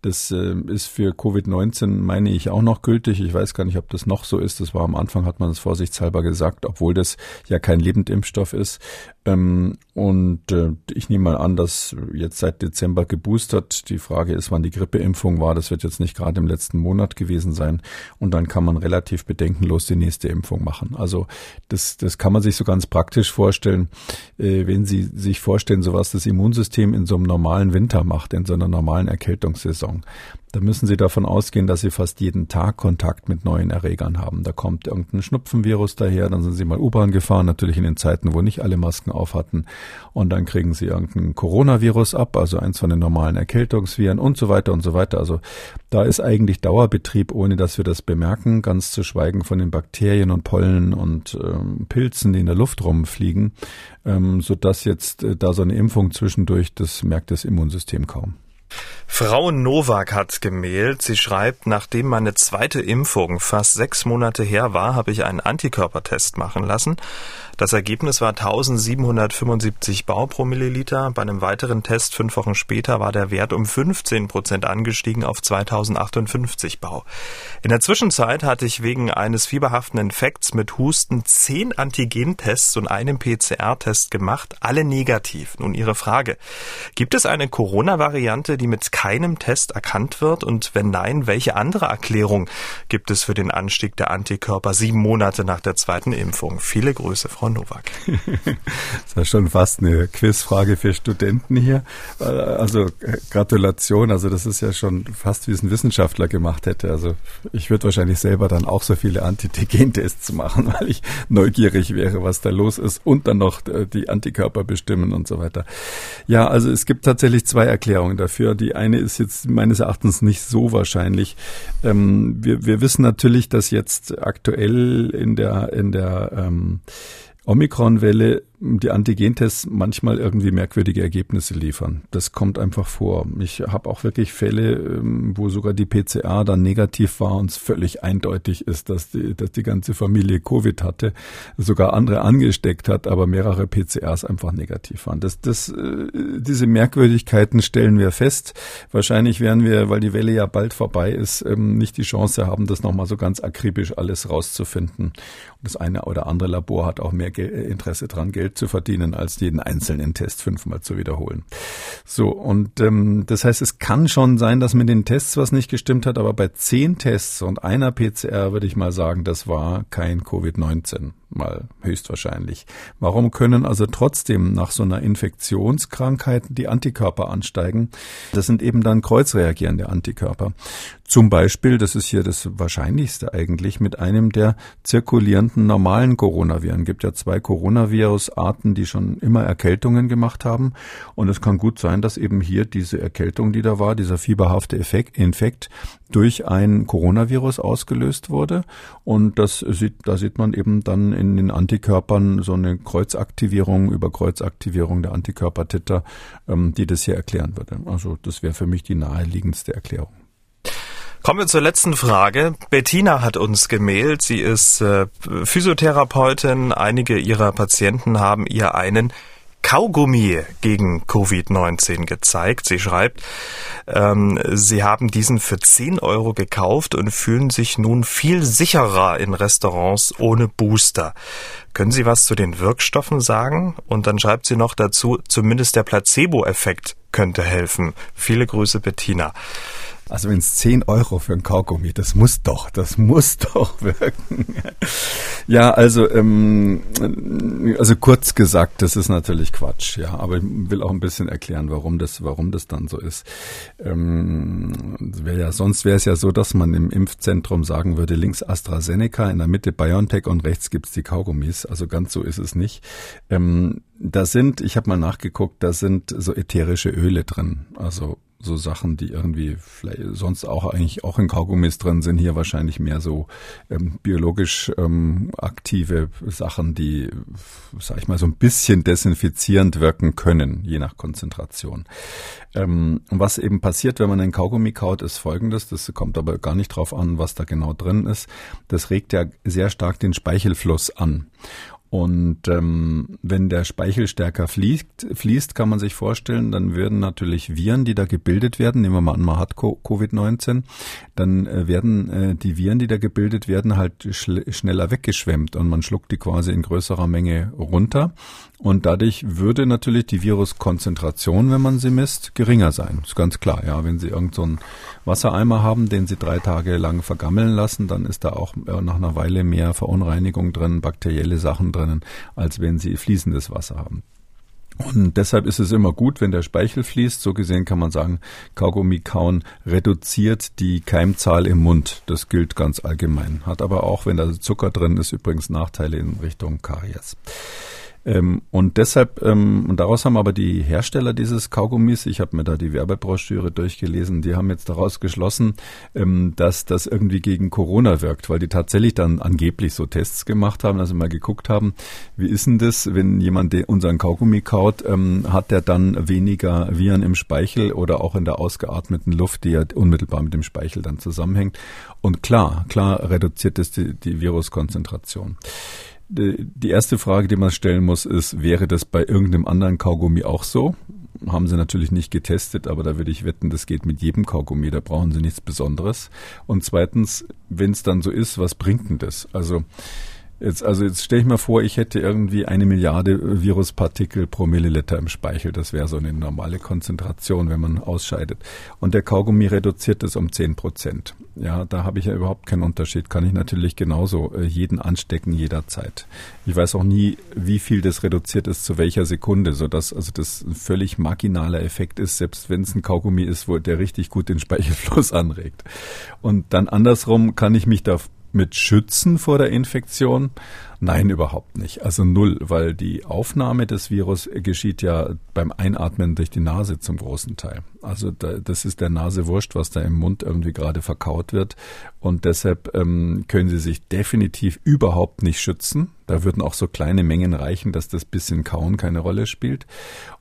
Das äh, ist für Covid-19, meine ich, auch noch gültig. Ich weiß gar nicht, ob das noch so ist. Das war am Anfang, hat man das vorsichtshalber gesagt, obwohl das ja kein Lebendimpfstoff ist. Ähm, und äh, ich nehme mal an, dass jetzt seit Dezember geboostert. Die Frage ist, wann die Grippeimpfung war. Das wird jetzt nicht gerade im letzten Monat gewesen sein. Und dann kann man relativ bedenkenlos die nächste Impfung machen. Also das, das kann man sich so ganz praktisch vorstellen, äh, wenn Sie sich vorstellen, so was das Immunsystem in so einem normalen Winter macht, in so einer normalen Erkältungssaison. Da müssen Sie davon ausgehen, dass Sie fast jeden Tag Kontakt mit neuen Erregern haben. Da kommt irgendein Schnupfenvirus daher, dann sind Sie mal U-Bahn gefahren, natürlich in den Zeiten, wo nicht alle Masken auf hatten. Und dann kriegen Sie irgendein Coronavirus ab, also eins von den normalen Erkältungsviren und so weiter und so weiter. Also da ist eigentlich Dauerbetrieb, ohne dass wir das bemerken, ganz zu schweigen von den Bakterien und Pollen und ähm, Pilzen, die in der Luft rumfliegen, ähm, sodass jetzt äh, da so eine Impfung zwischendurch, das merkt das Immunsystem kaum. Frau Nowak hat gemailt. Sie schreibt, nachdem meine zweite Impfung fast sechs Monate her war, habe ich einen Antikörpertest machen lassen. Das Ergebnis war 1775 Bau pro Milliliter. Bei einem weiteren Test fünf Wochen später war der Wert um 15 Prozent angestiegen auf 2058 Bau. In der Zwischenzeit hatte ich wegen eines fieberhaften Infekts mit Husten zehn Antigentests und einem PCR-Test gemacht, alle negativ. Nun Ihre Frage. Gibt es eine Corona-Variante, die mit keinem Test erkannt wird? Und wenn nein, welche andere Erklärung gibt es für den Anstieg der Antikörper sieben Monate nach der zweiten Impfung? Viele Grüße, Frau Nowak. (laughs) das ist schon fast eine Quizfrage für Studenten hier. Also Gratulation, also das ist ja schon fast wie es ein Wissenschaftler gemacht hätte. Also ich würde wahrscheinlich selber dann auch so viele Antigen-Tests machen, (laughs) weil ich neugierig wäre, was da los ist und dann noch die Antikörper bestimmen und so weiter. Ja, also es gibt tatsächlich zwei Erklärungen dafür. Die eine ist jetzt meines Erachtens nicht so wahrscheinlich. Ähm, wir, wir wissen natürlich, dass jetzt aktuell in der in der ähm, Omikron-Welle die Antigentests manchmal irgendwie merkwürdige Ergebnisse liefern. Das kommt einfach vor. Ich habe auch wirklich Fälle, ähm, wo sogar die PCR dann negativ war und es völlig eindeutig ist, dass die, dass die ganze Familie Covid hatte, sogar andere angesteckt hat, aber mehrere PCRs einfach negativ waren. Das, das, äh, diese Merkwürdigkeiten stellen wir fest. Wahrscheinlich werden wir, weil die Welle ja bald vorbei ist, ähm, nicht die Chance haben, das nochmal so ganz akribisch alles rauszufinden. Und das eine oder andere Labor hat auch mehr Interesse dran, Geld zu verdienen, als jeden einzelnen Test fünfmal zu wiederholen. So, und ähm, das heißt, es kann schon sein, dass mit den Tests was nicht gestimmt hat, aber bei zehn Tests und einer PCR würde ich mal sagen, das war kein Covid-19 mal höchstwahrscheinlich. Warum können also trotzdem nach so einer Infektionskrankheit die Antikörper ansteigen? Das sind eben dann kreuzreagierende Antikörper. Zum Beispiel, das ist hier das Wahrscheinlichste eigentlich, mit einem der zirkulierenden normalen Coronaviren. Gibt ja zwei Coronavirus-Arten, die schon immer Erkältungen gemacht haben. Und es kann gut sein, dass eben hier diese Erkältung, die da war, dieser fieberhafte Effekt, Infekt durch ein Coronavirus ausgelöst wurde. Und das sieht, da sieht man eben dann in den Antikörpern so eine Kreuzaktivierung über Kreuzaktivierung der Antikörpertitter, ähm, die das hier erklären würde. Also das wäre für mich die naheliegendste Erklärung. Kommen wir zur letzten Frage. Bettina hat uns gemailt. Sie ist äh, Physiotherapeutin. Einige ihrer Patienten haben ihr einen Kaugummi gegen Covid-19 gezeigt. Sie schreibt, ähm, sie haben diesen für 10 Euro gekauft und fühlen sich nun viel sicherer in Restaurants ohne Booster. Können Sie was zu den Wirkstoffen sagen? Und dann schreibt sie noch dazu, zumindest der Placebo-Effekt könnte helfen. Viele Grüße, Bettina. Also wenn es 10 Euro für ein Kaugummi, das muss doch, das muss doch (laughs) wirken. ja, also, ähm, also kurz gesagt, das ist natürlich Quatsch, ja, aber ich will auch ein bisschen erklären, warum das, warum das dann so ist. Ähm, wär ja, sonst wäre es ja so, dass man im Impfzentrum sagen würde, links AstraZeneca, in der Mitte BioNTech und rechts gibt's die Kaugummis. Also ganz so ist es nicht. Ähm, da sind, ich habe mal nachgeguckt, da sind so ätherische Öle drin, also so Sachen, die irgendwie sonst auch eigentlich auch in Kaugummis drin sind, hier wahrscheinlich mehr so ähm, biologisch ähm, aktive Sachen, die, sag ich mal, so ein bisschen desinfizierend wirken können, je nach Konzentration. Ähm, was eben passiert, wenn man einen Kaugummi kaut, ist folgendes, das kommt aber gar nicht drauf an, was da genau drin ist. Das regt ja sehr stark den Speichelfluss an. Und ähm, wenn der Speichel stärker fließt, fließt, kann man sich vorstellen, dann würden natürlich Viren, die da gebildet werden, nehmen wir mal an, man hat Covid-19, dann äh, werden äh, die Viren, die da gebildet werden, halt schneller weggeschwemmt und man schluckt die quasi in größerer Menge runter. Und dadurch würde natürlich die Viruskonzentration, wenn man sie misst, geringer sein. ist ganz klar. Ja, wenn Sie irgendeinen so Wassereimer haben, den Sie drei Tage lang vergammeln lassen, dann ist da auch äh, nach einer Weile mehr Verunreinigung drin, bakterielle Sachen drinnen, als wenn Sie fließendes Wasser haben. Und deshalb ist es immer gut, wenn der Speichel fließt. So gesehen kann man sagen, Kaugummi kauen reduziert die Keimzahl im Mund. Das gilt ganz allgemein. Hat aber auch, wenn da Zucker drin ist, übrigens Nachteile in Richtung Karies. Ähm, und deshalb, ähm, und daraus haben aber die Hersteller dieses Kaugummis, ich habe mir da die Werbebroschüre durchgelesen, die haben jetzt daraus geschlossen, ähm, dass das irgendwie gegen Corona wirkt, weil die tatsächlich dann angeblich so Tests gemacht haben, also mal geguckt haben, wie ist denn das, wenn jemand unseren Kaugummi kaut, ähm, hat der dann weniger Viren im Speichel oder auch in der ausgeatmeten Luft, die ja unmittelbar mit dem Speichel dann zusammenhängt. Und klar, klar reduziert es die, die Viruskonzentration. Die erste Frage, die man stellen muss, ist, wäre das bei irgendeinem anderen Kaugummi auch so? Haben sie natürlich nicht getestet, aber da würde ich wetten, das geht mit jedem Kaugummi, da brauchen sie nichts Besonderes. Und zweitens, wenn es dann so ist, was bringt denn das? Also Jetzt, also jetzt stelle ich mir vor, ich hätte irgendwie eine Milliarde Viruspartikel pro Milliliter im Speichel. Das wäre so eine normale Konzentration, wenn man ausscheidet. Und der Kaugummi reduziert das um zehn Prozent. Ja, da habe ich ja überhaupt keinen Unterschied. Kann ich natürlich genauso äh, jeden anstecken jederzeit. Ich weiß auch nie, wie viel das reduziert ist zu welcher Sekunde, sodass also das ein völlig marginaler Effekt ist, selbst wenn es ein Kaugummi ist, wo der richtig gut den Speichelfluss (laughs) anregt. Und dann andersrum kann ich mich da mit schützen vor der Infektion? Nein, überhaupt nicht. Also null, weil die Aufnahme des Virus geschieht ja beim Einatmen durch die Nase zum großen Teil. Also da, das ist der Nase wurscht, was da im Mund irgendwie gerade verkaut wird. Und deshalb ähm, können Sie sich definitiv überhaupt nicht schützen. Da würden auch so kleine Mengen reichen, dass das bisschen Kauen keine Rolle spielt.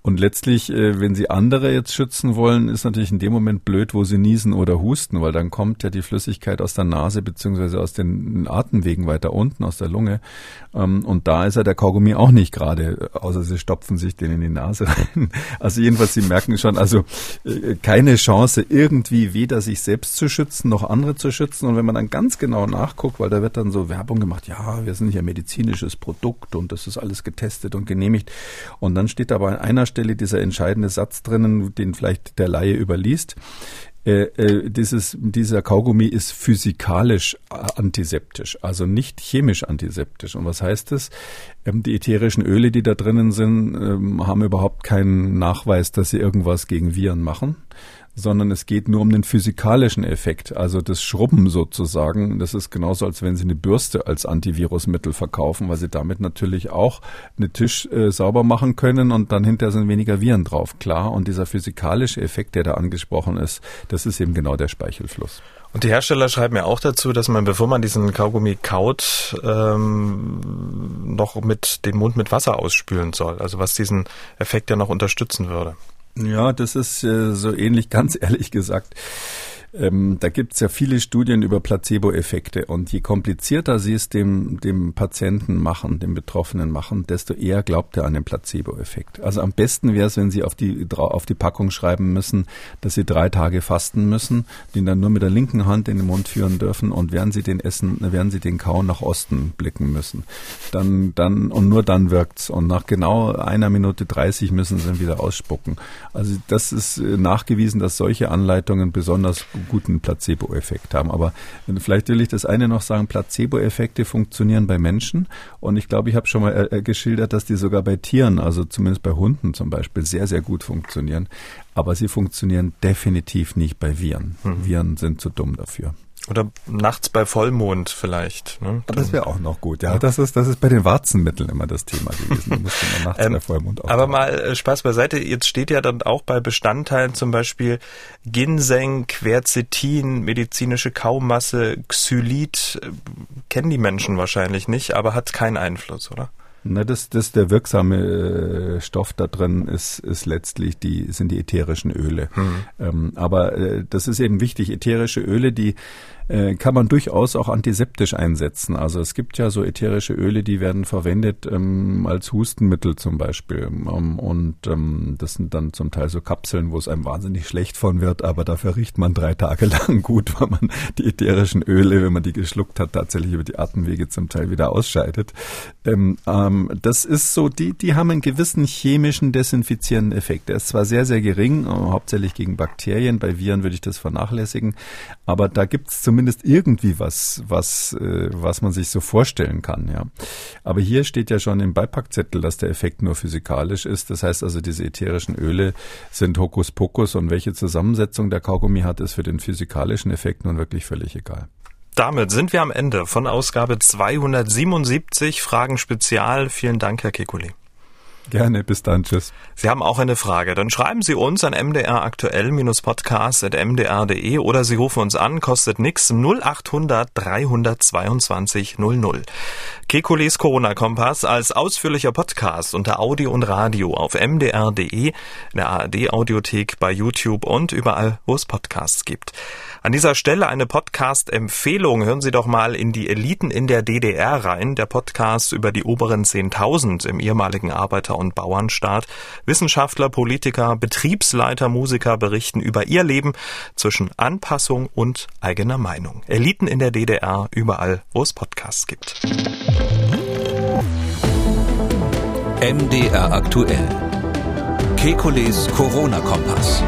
Und letztlich, äh, wenn Sie andere jetzt schützen wollen, ist natürlich in dem Moment blöd, wo Sie niesen oder husten, weil dann kommt ja die Flüssigkeit aus der Nase beziehungsweise aus den Atemwegen weiter unten, aus der Lunge. Ähm, und da ist ja der Kaugummi auch nicht gerade, außer Sie stopfen sich den in die Nase rein. Also jedenfalls, Sie merken schon, also äh, keine Chance, irgendwie weder sich selbst zu schützen noch andere zu schützen. Und wenn man dann ganz genau nachguckt, weil da wird dann so Werbung gemacht, ja, wir sind ja medizinisches Produkt und das ist alles getestet und genehmigt. Und dann steht aber an einer Stelle dieser entscheidende Satz drinnen, den vielleicht der Laie überliest. Äh, äh, dieses, dieser Kaugummi ist physikalisch antiseptisch, also nicht chemisch antiseptisch. Und was heißt das? Ähm, die ätherischen Öle, die da drinnen sind, ähm, haben überhaupt keinen Nachweis, dass sie irgendwas gegen Viren machen sondern es geht nur um den physikalischen Effekt, also das Schrubben sozusagen. Das ist genauso, als wenn Sie eine Bürste als Antivirusmittel verkaufen, weil Sie damit natürlich auch einen Tisch äh, sauber machen können und dann hinterher sind weniger Viren drauf, klar. Und dieser physikalische Effekt, der da angesprochen ist, das ist eben genau der Speichelfluss. Und die Hersteller schreiben ja auch dazu, dass man, bevor man diesen Kaugummi kaut, ähm, noch mit den Mund mit Wasser ausspülen soll. Also was diesen Effekt ja noch unterstützen würde. Ja, das ist äh, so ähnlich, (laughs) ganz ehrlich gesagt. Ähm, da gibt es ja viele Studien über Placebo-Effekte und je komplizierter sie es dem, dem Patienten machen, dem Betroffenen machen, desto eher glaubt er an den Placebo-Effekt. Also am besten wäre es, wenn sie auf die, auf die Packung schreiben müssen, dass sie drei Tage fasten müssen, den dann nur mit der linken Hand in den Mund führen dürfen und während sie den essen, während sie den kauen nach Osten blicken müssen. Dann, dann, und nur dann wirkt's. Und nach genau einer Minute 30 müssen sie dann wieder ausspucken. Also das ist äh, nachgewiesen, dass solche Anleitungen besonders guten Placebo-Effekt haben. Aber vielleicht will ich das eine noch sagen, Placebo-Effekte funktionieren bei Menschen und ich glaube, ich habe schon mal äh, geschildert, dass die sogar bei Tieren, also zumindest bei Hunden zum Beispiel, sehr, sehr gut funktionieren. Aber sie funktionieren definitiv nicht bei Viren. Mhm. Viren sind zu dumm dafür. Oder nachts bei Vollmond vielleicht. Ne? Das wäre auch noch gut, ja. Das ist, das ist bei den Warzenmitteln immer das Thema gewesen. Da musste man nachts (laughs) ähm, bei Vollmond Aber mal äh, Spaß beiseite, jetzt steht ja dann auch bei Bestandteilen zum Beispiel Ginseng, Quercetin, medizinische Kaumasse, Xylit, äh, kennen die Menschen wahrscheinlich nicht, aber hat keinen Einfluss, oder? Na, das, das der wirksame äh, Stoff da drin ist, ist letztlich die sind die ätherischen Öle. Mhm. Ähm, aber äh, das ist eben wichtig. Ätherische Öle, die äh, kann man durchaus auch antiseptisch einsetzen. Also es gibt ja so ätherische Öle, die werden verwendet ähm, als Hustenmittel zum Beispiel. Ähm, und ähm, das sind dann zum Teil so Kapseln, wo es einem wahnsinnig schlecht von wird, aber dafür riecht man drei Tage (laughs) lang gut, weil man die ätherischen Öle, wenn man die geschluckt hat, tatsächlich über die Atemwege zum Teil wieder ausscheidet. Ähm, ähm, das ist so, die, die haben einen gewissen chemischen desinfizierenden Effekt. Der ist zwar sehr, sehr gering, äh, hauptsächlich gegen Bakterien, bei Viren würde ich das vernachlässigen, aber da gibt es zumindest irgendwie was, was, äh, was man sich so vorstellen kann, ja. Aber hier steht ja schon im Beipackzettel, dass der Effekt nur physikalisch ist. Das heißt also, diese ätherischen Öle sind Hokuspokus und welche Zusammensetzung der Kaugummi hat, ist für den physikalischen Effekt nun wirklich völlig egal. Damit sind wir am Ende von Ausgabe 277 Fragen Spezial. Vielen Dank, Herr Kekulé. Gerne, bis dann, tschüss. Sie haben auch eine Frage, dann schreiben Sie uns an mdraktuell-podcast.mdr.de oder Sie rufen uns an, kostet nix 0800 322 00. Kekules Corona-Kompass als ausführlicher Podcast unter Audio und Radio auf mdr.de, in der ARD-Audiothek, bei YouTube und überall, wo es Podcasts gibt. An dieser Stelle eine Podcast-Empfehlung. Hören Sie doch mal in die Eliten in der DDR rein. Der Podcast über die oberen 10.000 im ehemaligen Arbeiter- und Bauernstaat. Wissenschaftler, Politiker, Betriebsleiter, Musiker berichten über ihr Leben zwischen Anpassung und eigener Meinung. Eliten in der DDR überall, wo es Podcasts gibt. MDR aktuell. Kekules Corona-Kompass.